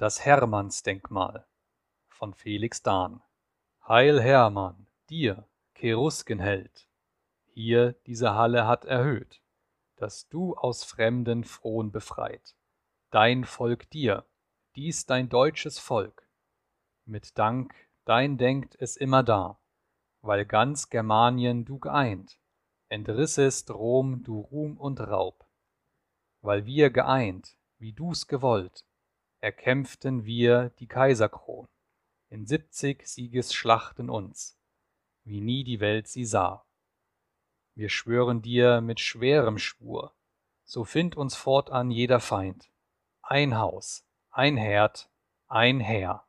Das Hermannsdenkmal von Felix Dahn Heil Hermann, dir, Cheruskenheld! Hier diese Halle hat erhöht, dass du aus Fremden Fron befreit. Dein Volk dir, dies dein deutsches Volk. Mit Dank, dein denkt es immer da, weil ganz Germanien du geeint, entrissest Rom du Ruhm und Raub. Weil wir geeint, wie du's gewollt, erkämpften wir die Kaiserkron in siebzig Siegesschlachten uns, wie nie die Welt sie sah. Wir schwören dir mit schwerem Schwur, so find uns fortan jeder Feind. Ein Haus, ein Herd, ein Heer.